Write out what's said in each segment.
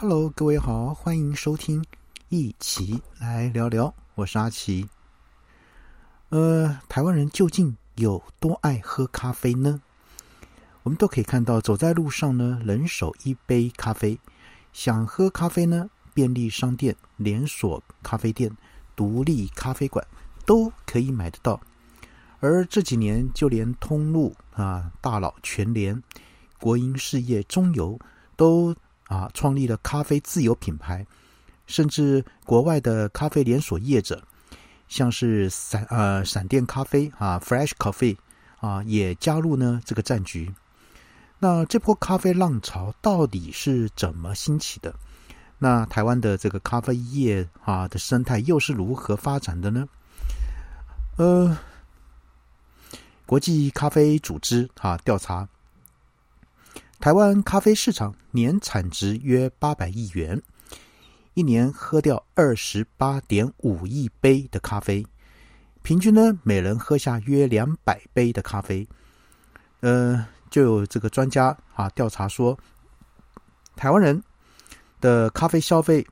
Hello，各位好，欢迎收听一起来聊聊，我是阿奇。呃，台湾人究竟有多爱喝咖啡呢？我们都可以看到，走在路上呢，人手一杯咖啡。想喝咖啡呢，便利商店、连锁咖啡店、独立咖啡馆都可以买得到。而这几年，就连通路啊、大佬全联、国营事业、中油都啊创立了咖啡自有品牌，甚至国外的咖啡连锁业者，像是闪呃闪电咖啡啊 （Fresh Coffee） 啊，也加入呢这个战局。那这波咖啡浪潮到底是怎么兴起的？那台湾的这个咖啡业啊的生态又是如何发展的呢？呃，国际咖啡组织啊调查，台湾咖啡市场年产值约八百亿元，一年喝掉二十八点五亿杯的咖啡，平均呢每人喝下约两百杯的咖啡，呃。就有这个专家啊调查说，台湾人的咖啡消费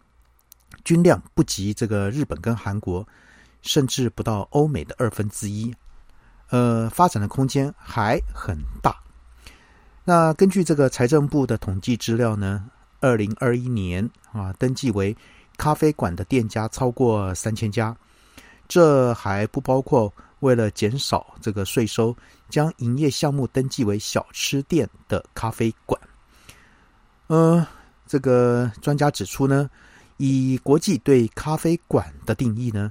均量不及这个日本跟韩国，甚至不到欧美的二分之一，呃，发展的空间还很大。那根据这个财政部的统计资料呢，二零二一年啊，登记为咖啡馆的店家超过三千家，这还不包括。为了减少这个税收，将营业项目登记为小吃店的咖啡馆。呃，这个专家指出呢，以国际对咖啡馆的定义呢，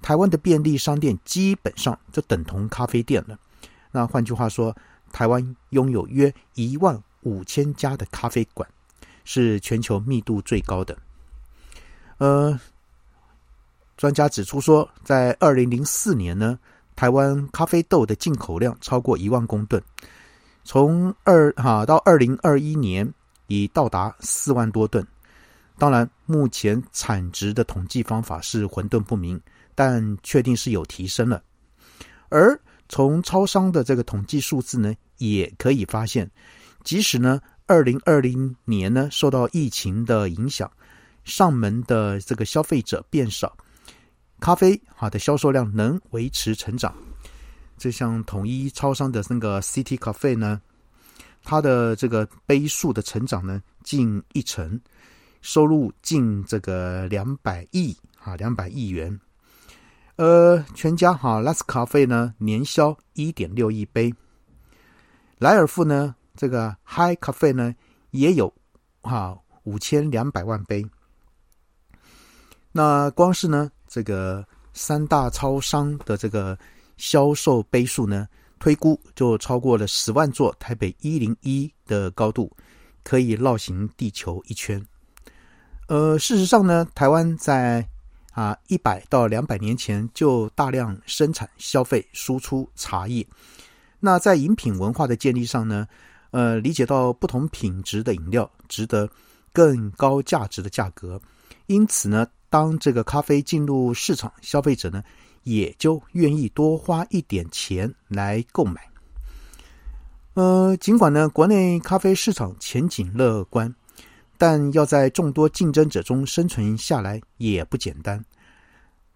台湾的便利商店基本上就等同咖啡店了。那换句话说，台湾拥有约一万五千家的咖啡馆，是全球密度最高的。呃，专家指出说，在二零零四年呢。台湾咖啡豆的进口量超过一万公吨，从二哈到二零二一年已到达四万多吨。当然，目前产值的统计方法是混沌不明，但确定是有提升了。而从超商的这个统计数字呢，也可以发现，即使呢二零二零年呢受到疫情的影响，上门的这个消费者变少。咖啡啊的销售量能维持成长，就像统一超商的那个 City Cafe 呢，它的这个杯数的成长呢近一成，收入近这个两百亿啊两百亿元。呃，全家哈 Last 咖啡呢年销一点六亿杯，莱尔富呢这个 High 咖啡呢也有哈五千两百万杯。那光是呢？这个三大超商的这个销售杯数呢，推估就超过了十万座台北一零一的高度，可以绕行地球一圈。呃，事实上呢，台湾在啊一百到两百年前就大量生产、消费、输出茶叶。那在饮品文化的建立上呢，呃，理解到不同品质的饮料值得更高价值的价格，因此呢。当这个咖啡进入市场，消费者呢也就愿意多花一点钱来购买。呃，尽管呢国内咖啡市场前景乐观，但要在众多竞争者中生存下来也不简单。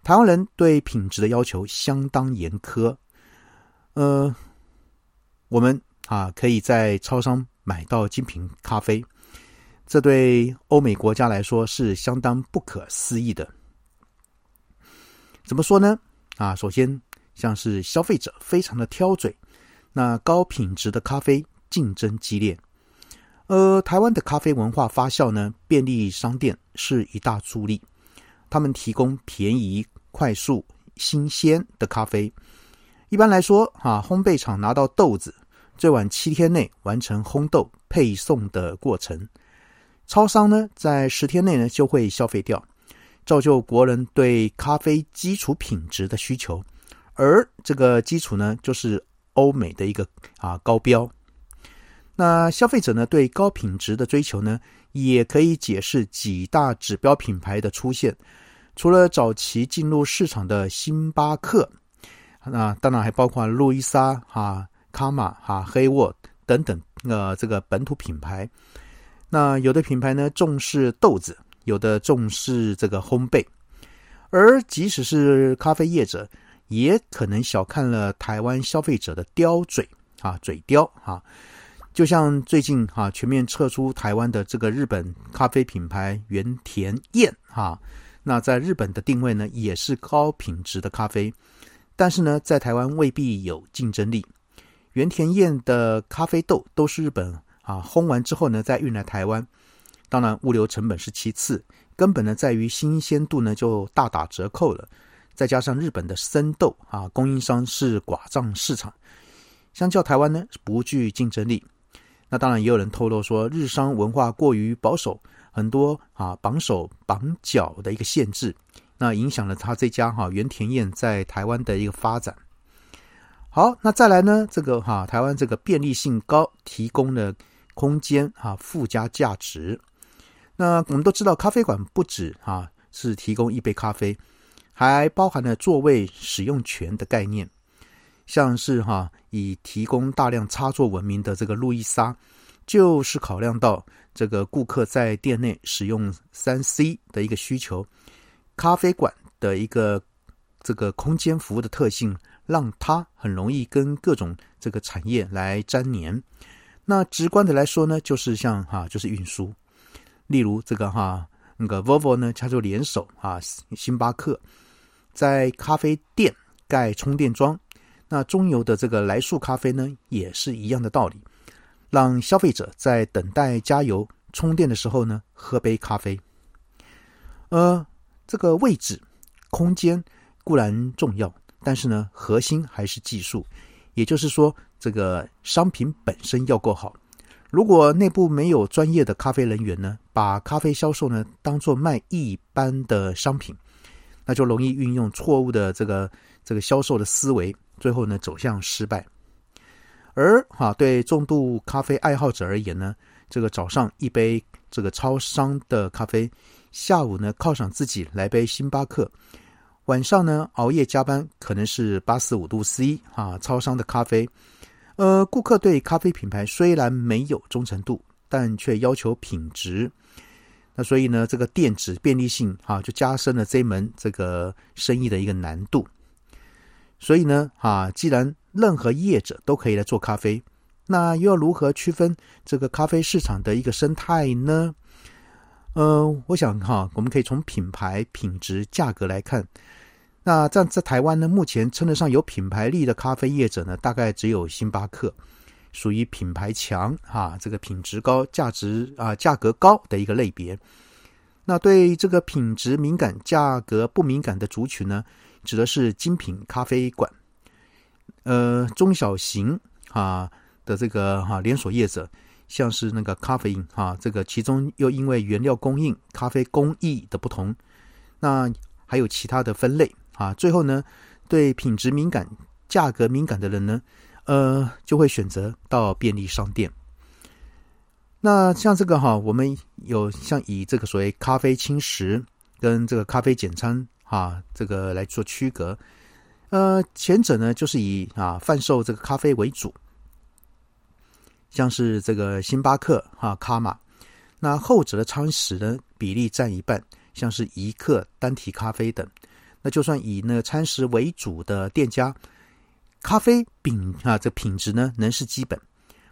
台湾人对品质的要求相当严苛。呃，我们啊可以在超商买到精品咖啡。这对欧美国家来说是相当不可思议的。怎么说呢？啊，首先，像是消费者非常的挑嘴，那高品质的咖啡竞争激烈。呃，台湾的咖啡文化发酵呢，便利商店是一大助力。他们提供便宜、快速、新鲜的咖啡。一般来说，啊，烘焙厂拿到豆子，最晚七天内完成烘豆配送的过程。超商呢，在十天内呢就会消费掉，造就国人对咖啡基础品质的需求，而这个基础呢，就是欧美的一个啊高标。那消费者呢对高品质的追求呢，也可以解释几大指标品牌的出现，除了早期进入市场的星巴克，那当然还包括路易莎、哈卡玛、哈黑沃等等呃这个本土品牌。那有的品牌呢重视豆子，有的重视这个烘焙，而即使是咖啡业者，也可能小看了台湾消费者的刁嘴啊，嘴刁啊。就像最近哈全面撤出台湾的这个日本咖啡品牌原田彦哈，那在日本的定位呢也是高品质的咖啡，但是呢在台湾未必有竞争力。原田彦的咖啡豆都是日本啊烘完之后呢再运来台湾，当然物流成本是其次，根本呢在于新鲜度呢就大打折扣了，再加上日本的生豆啊供应商是寡占市场，相较台湾呢不具竞争力。那当然也有人透露说，日商文化过于保守，很多啊绑手绑脚的一个限制，那影响了他这家哈原田彦在台湾的一个发展。好，那再来呢，这个哈台湾这个便利性高，提供的空间啊附加价值。那我们都知道，咖啡馆不止啊是提供一杯咖啡，还包含了座位使用权的概念。像是哈以提供大量插座闻名的这个路易莎，就是考量到这个顾客在店内使用三 C 的一个需求，咖啡馆的一个这个空间服务的特性，让它很容易跟各种这个产业来粘黏。那直观的来说呢，就是像哈就是运输，例如这个哈那个 Volvo 呢，它就联手啊星巴克，在咖啡店盖充电桩。那中油的这个来速咖啡呢，也是一样的道理，让消费者在等待加油充电的时候呢，喝杯咖啡。呃，这个位置、空间固然重要，但是呢，核心还是技术，也就是说，这个商品本身要够好。如果内部没有专业的咖啡人员呢，把咖啡销售呢当做卖一般的商品，那就容易运用错误的这个这个销售的思维。最后呢，走向失败。而哈，对重度咖啡爱好者而言呢，这个早上一杯这个超商的咖啡，下午呢犒赏自己来杯星巴克，晚上呢熬夜加班可能是八四五度 C 啊，超商的咖啡。呃，顾客对咖啡品牌虽然没有忠诚度，但却要求品质。那所以呢，这个电子便利性哈，就加深了这门这个生意的一个难度。所以呢，啊，既然任何业者都可以来做咖啡，那又要如何区分这个咖啡市场的一个生态呢？呃，我想哈，我们可以从品牌、品质、价格来看。那在在台湾呢，目前称得上有品牌力的咖啡业者呢，大概只有星巴克，属于品牌强啊，这个品质高、价值啊价格高的一个类别。那对这个品质敏感、价格不敏感的族群呢？指的是精品咖啡馆，呃，中小型啊的这个哈连锁业者，像是那个咖啡因哈，这个其中又因为原料供应、咖啡工艺的不同，那还有其他的分类啊。最后呢，对品质敏感、价格敏感的人呢，呃，就会选择到便利商店。那像这个哈，我们有像以这个所谓咖啡轻食跟这个咖啡简餐。啊，这个来做区隔，呃，前者呢就是以啊贩售这个咖啡为主，像是这个星巴克哈卡玛，那后者的餐食呢比例占一半，像是一克单体咖啡等，那就算以那个餐食为主的店家，咖啡品啊这品质呢能是基本，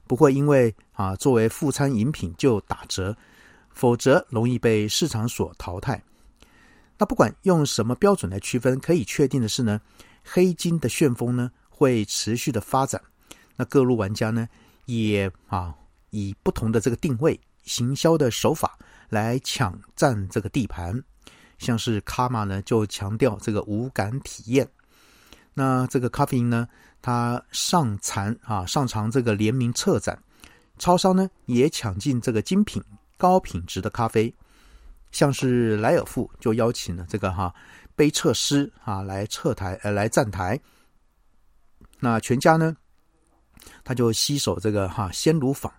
不会因为啊作为副餐饮品就打折，否则容易被市场所淘汰。那不管用什么标准来区分，可以确定的是呢，黑金的旋风呢会持续的发展。那各路玩家呢也啊以不同的这个定位、行销的手法来抢占这个地盘。像是卡玛呢就强调这个无感体验。那这个咖啡因呢，它上残啊上尝这个联名策展，超商呢也抢进这个精品高品质的咖啡。像是莱尔富就邀请了这个哈杯测师啊来测台呃来站台，那全家呢他就携手这个哈鲜乳坊，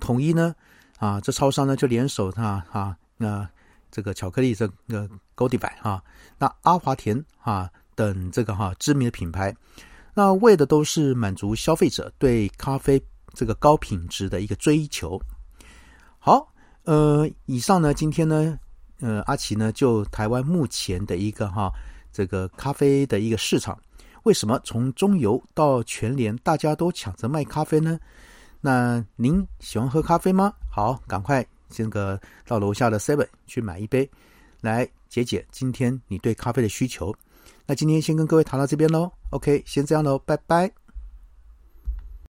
统一呢啊这超商呢就联手他啊那这个巧克力这个 Goldie 哈那阿华田啊等这个哈知名的品牌，那为的都是满足消费者对咖啡这个高品质的一个追求。好。呃，以上呢，今天呢，呃，阿奇呢，就台湾目前的一个哈，这个咖啡的一个市场，为什么从中游到全联，大家都抢着卖咖啡呢？那您喜欢喝咖啡吗？好，赶快这个到楼下的 Seven 去买一杯，来解解今天你对咖啡的需求。那今天先跟各位谈到这边喽，OK，先这样喽，拜拜。